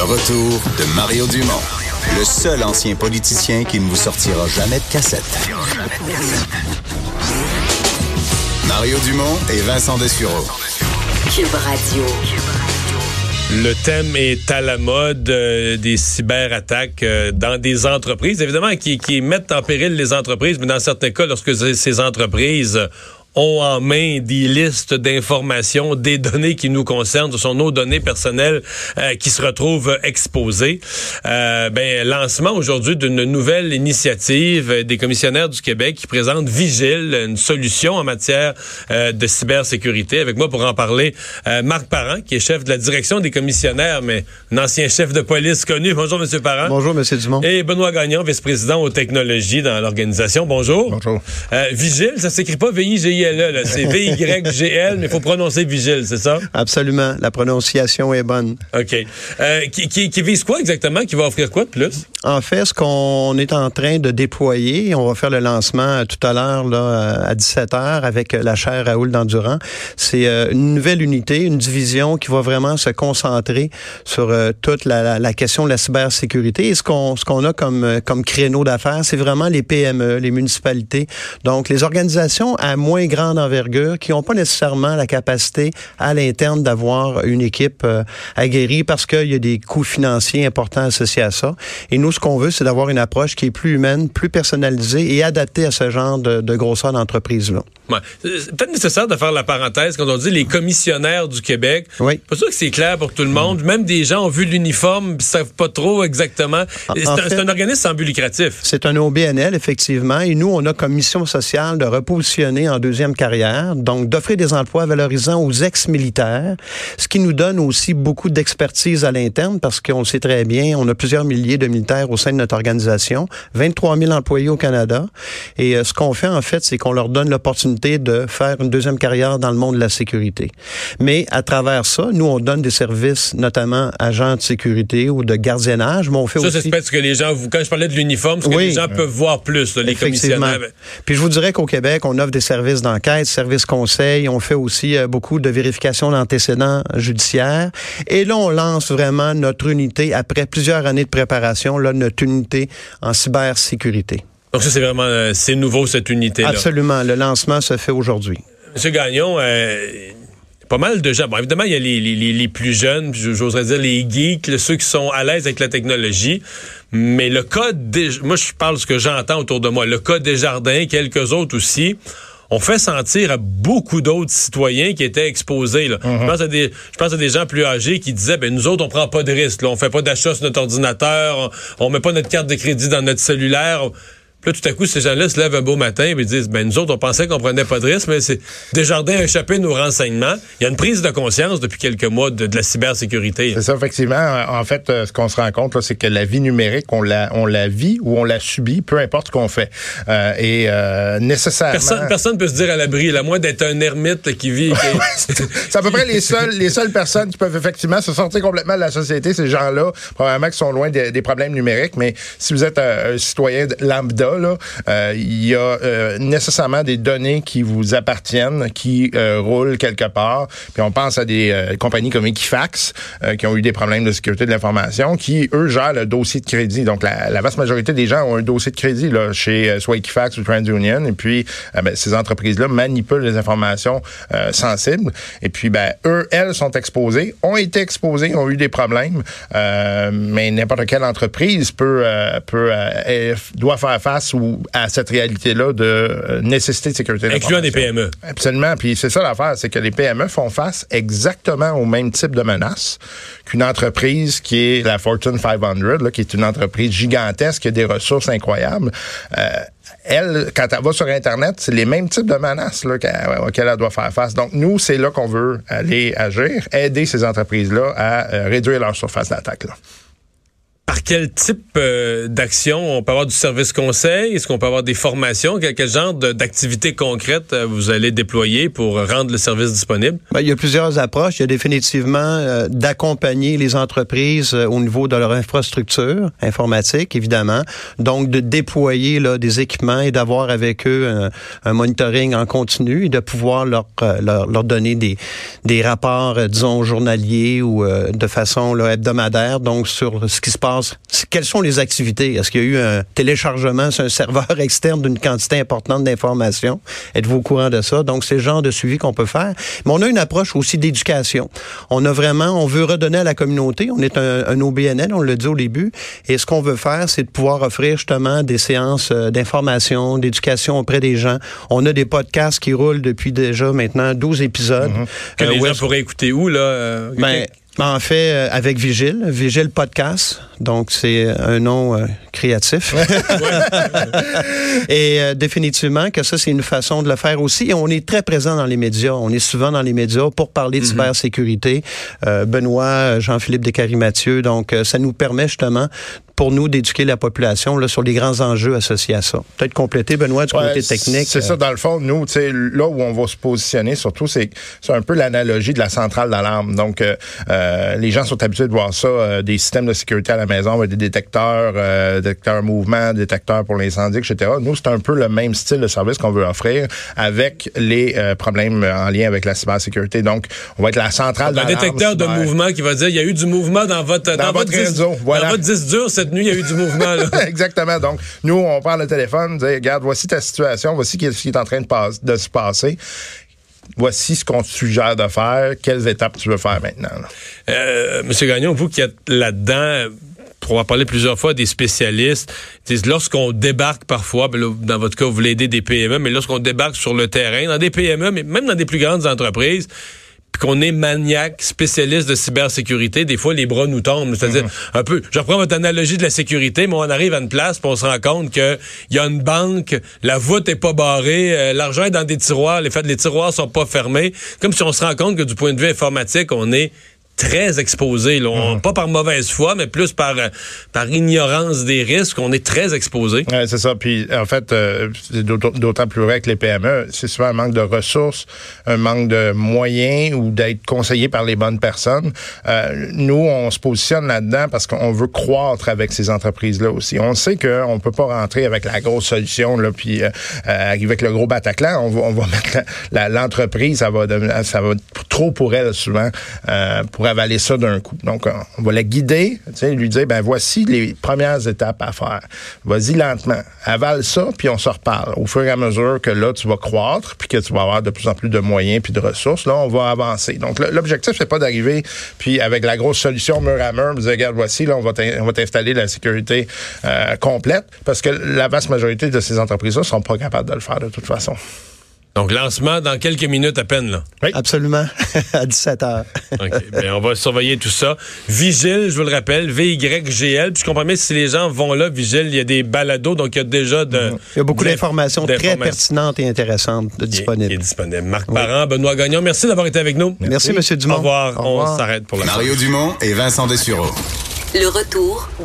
Le retour de Mario Dumont, le seul ancien politicien qui ne vous sortira jamais de cassette. Mario Dumont et Vincent Dessureau. Cube Radio. Le thème est à la mode euh, des cyberattaques euh, dans des entreprises, évidemment, qui, qui mettent en péril les entreprises, mais dans certains cas, lorsque ces entreprises ont en main des listes d'informations, des données qui nous concernent, ce sont nos données personnelles euh, qui se retrouvent exposées. Euh, ben, lancement aujourd'hui d'une nouvelle initiative des commissionnaires du Québec qui présente Vigile, une solution en matière euh, de cybersécurité. Avec moi pour en parler, euh, Marc Parent, qui est chef de la direction des commissionnaires, mais un ancien chef de police connu. Bonjour, Monsieur Parent. Bonjour, Monsieur Dumont. Et Benoît Gagnon, vice-président aux technologies dans l'organisation. Bonjour. Bonjour. Vigile, ça s'écrit pas C'est V-Y-G-L, mais il faut prononcer vigile, c'est ça? Absolument. La prononciation est bonne. OK. Euh, qui, qui, vise quoi exactement? Qui va offrir quoi de plus? En fait, ce qu'on est en train de déployer, on va faire le lancement tout à l'heure là, à 17h avec la chaire Raoul d'Endurant, c'est euh, une nouvelle unité, une division qui va vraiment se concentrer sur euh, toute la, la, question de la cybersécurité. Et ce qu'on ce qu'on a comme, comme créneau d'affaires, c'est vraiment les PME, les municipalités. Donc, les organisations à moins grande envergure qui n'ont pas nécessairement la capacité à l'interne d'avoir une équipe euh, aguerrie parce qu'il y a des coûts financiers importants associés à ça. Et nous, ce qu'on veut, c'est d'avoir une approche qui est plus humaine, plus personnalisée et adaptée à ce genre de, de grosseur d'entreprise-là. Ouais. C'est peut-être nécessaire de faire la parenthèse quand on dit les commissionnaires du Québec. Oui. Pas sûr que c'est clair pour tout le monde. Même des gens ont vu l'uniforme ne savent pas trop exactement. C'est un, un, organisme sans but lucratif. C'est un OBNL, effectivement. Et nous, on a comme mission sociale de repositionner en deuxième carrière, donc d'offrir des emplois valorisants aux ex-militaires, ce qui nous donne aussi beaucoup d'expertise à l'interne parce qu'on sait très bien, on a plusieurs milliers de militaires au sein de notre organisation, 23 000 employés au Canada. Et euh, ce qu'on fait, en fait, c'est qu'on leur donne l'opportunité de faire une deuxième carrière dans le monde de la sécurité. Mais à travers ça, nous, on donne des services, notamment agents de sécurité ou de gardiennage, mais on fait ça, aussi... Ça, c'est que les gens, quand je parlais de l'uniforme, c'est que les gens peuvent voir plus, là, les commissionnaires. Puis je vous dirais qu'au Québec, on offre des services d'enquête, services conseils, on fait aussi euh, beaucoup de vérifications d'antécédents judiciaires. Et là, on lance vraiment notre unité, après plusieurs années de préparation, là, notre unité en cybersécurité. Donc ça, c'est vraiment, euh, c'est nouveau, cette unité-là. Absolument. Le lancement se fait aujourd'hui. Monsieur Gagnon, euh, pas mal de gens. Bon, évidemment, il y a les, les, les plus jeunes, j'oserais dire les geeks, ceux qui sont à l'aise avec la technologie. Mais le cas, des, moi, je parle de ce que j'entends autour de moi. Le cas des jardins, quelques autres aussi on fait sentir à beaucoup d'autres citoyens qui étaient exposés. Là. je, pense à des, je pense à des gens plus âgés qui disaient, ben nous autres, on prend pas de risques. Là. On fait pas d'achat sur notre ordinateur, on, on met pas notre carte de crédit dans notre cellulaire. Puis là, tout à coup, ces gens-là se lèvent un beau matin et disent, ben nous autres, on pensait qu'on prenait pas de risque, mais c'est Desjardins a échappé nos renseignements. Il y a une prise de conscience depuis quelques mois de, de la cybersécurité. C'est ça, effectivement. En fait, euh, ce qu'on se rend compte, c'est que la vie numérique, on la, on la vit ou on la subit, peu importe ce qu'on fait. Euh, et euh, nécessairement... Personne, personne peut se dire à l'abri, à moins d'être un ermite qui vit... c'est à peu près les seules, les seules personnes qui peuvent effectivement se sortir complètement de la société, ces gens-là, probablement qui sont loin des, des problèmes numériques. Mais si vous êtes un, un citoyen lambda, euh, il y a euh, nécessairement des données qui vous appartiennent, qui euh, roulent quelque part. Puis on pense à des compagnies comme Equifax qui ont eu des problèmes de sécurité de l'information, qui eux gèrent le dossier de crédit. Donc la, vaste majorité des gens ont un dossier de crédit là chez soit Equifax ou TransUnion. Et puis ben, ces entreprises-là manipulent les informations sensibles. Et puis ben eux, elles sont exposées, ont été exposées, ont eu des problèmes. mais n'importe quelle entreprise peut peut doit faire face ou à cette réalité-là de euh, nécessité de sécurité. Incluant des PME. Absolument. Puis c'est ça l'affaire, c'est que les PME font face exactement au même type de menaces qu'une entreprise qui est la Fortune 500, là, qui est une entreprise gigantesque, qui a des ressources incroyables. Euh, elle, quand elle va sur Internet, c'est les mêmes types de menaces là, auxquelles elle doit faire face. Donc, nous, c'est là qu'on veut aller agir, aider ces entreprises-là à euh, réduire leur surface d'attaque. Par quel type euh, d'action on peut avoir du service conseil? Est-ce qu'on peut avoir des formations? Quel, genre d'activités concrètes euh, vous allez déployer pour rendre le service disponible? Ben, il y a plusieurs approches. Il y a définitivement euh, d'accompagner les entreprises au niveau de leur infrastructure informatique, évidemment. Donc, de déployer là, des équipements et d'avoir avec eux un, un, monitoring en continu et de pouvoir leur, leur, leur donner des, des rapports, disons, journaliers ou de façon là, hebdomadaire, donc sur ce qui se passe quelles sont les activités? Est-ce qu'il y a eu un téléchargement sur un serveur externe d'une quantité importante d'informations? Êtes-vous au courant de ça? Donc, c'est le genre de suivi qu'on peut faire. Mais on a une approche aussi d'éducation. On a vraiment, on veut redonner à la communauté. On est un, un OBNL, on l'a dit au début. Et ce qu'on veut faire, c'est de pouvoir offrir justement des séances euh, d'information, d'éducation auprès des gens. On a des podcasts qui roulent depuis déjà maintenant 12 épisodes. Mm -hmm. Que euh, les gens pourraient écouter où, là? Euh, ben, en fait, euh, avec Vigile, Vigile Podcast. Donc, c'est un nom euh, créatif. et euh, définitivement que ça, c'est une façon de le faire aussi. Et on est très présent dans les médias. On est souvent dans les médias pour parler de mm -hmm. cybersécurité. Benoît, Jean-Philippe Descaries-Mathieu. Donc, ça nous permet justement pour nous d'éduquer la population là, sur les grands enjeux associés à ça. Peut-être compléter, Benoît, du ouais, côté technique. C'est ça, dans le fond, nous, là où on va se positionner, surtout, c'est un peu l'analogie de la centrale d'alarme. Donc, euh, les gens sont habitués de voir ça, euh, des systèmes de sécurité à la maison avec des détecteurs, euh, détecteurs mouvement, détecteurs pour l'incendie, etc. Nous, c'est un peu le même style de service qu'on veut offrir avec les euh, problèmes en lien avec la cybersécurité. Donc, on va être la centrale. Un détecteur de mouvement qui va dire, il y a eu du mouvement dans votre, dans, dans votre, votre réseau. Disque, voilà. Dans votre disque dur, cette nuit, il y a eu du mouvement. Là. Exactement. Donc, nous, on prend le téléphone, dit, regarde, voici ta situation, voici ce qui est en train de, de se passer voici ce qu'on te suggère de faire, quelles étapes tu veux faire maintenant. Euh, Monsieur Gagnon, vous qui êtes là-dedans, on va parler plusieurs fois des spécialistes. Lorsqu'on débarque parfois, ben là, dans votre cas, vous voulez aider des PME, mais lorsqu'on débarque sur le terrain, dans des PME, mais même dans des plus grandes entreprises, puis qu'on est maniaque, spécialiste de cybersécurité, des fois les bras nous tombent. C'est-à-dire Mm-hmm. un peu, je reprends votre analogie de la sécurité, mais on arrive à une place, puis on se rend compte que il y a une banque, la voûte est pas barrée, euh, l'argent est dans des tiroirs, les, les tiroirs sont pas fermés. Comme si on se rend compte que du point de vue informatique, on est très exposé, là. On, Mm-hmm. pas par mauvaise foi, mais plus par euh, par ignorance des risques, on est très exposé. Ouais, c'est ça. Puis en fait, euh, c'est d'autant plus vrai que les PME, c'est souvent un manque de ressources, un manque de moyens ou d'être conseillé par les bonnes personnes. Euh, nous, on se positionne là-dedans parce qu'on veut croître avec ces entreprises-là aussi. On sait qu'on peut pas rentrer avec la grosse solution là, puis euh, arriver avec le gros Bataclan. On va, on va mettre l'entreprise, ça va ça va être trop pour elle souvent euh, pour avaler ça d'un coup. Donc, on va la guider, lui dire, ben voici les premières étapes à faire. Vas-y lentement, avale ça, puis on se reparle. Au fur et à mesure que là, tu vas croître, puis que tu vas avoir de plus en plus de moyens puis de ressources, là, on va avancer. Donc, l'objectif, c'est pas d'arriver, puis avec la grosse solution mur à mur, dire, regarde, voici, là, on va t'installer la sécurité euh, complète, parce que la vaste majorité de ces entreprises-là sont pas capables de le faire de toute façon. Donc, lancement dans quelques minutes à peine, là. Oui. Absolument. à 17 heures. OK. Bien, on va surveiller tout ça. Vigile, je vous le rappelle, V-Y-G-L. Puis je comprends bien si les gens vont là, Vigile, il y a des balados, donc il y a déjà de. Il y a beaucoup d'informations très pertinentes et intéressantes de disponibles. Qui est disponible. Marc oui. Parent, Benoît Gagnon, merci d'avoir été avec nous. Merci, merci M. Dumont. Au revoir. Au revoir. On s'arrête pour la Mario Dumont et Vincent Dessureau. Le retour de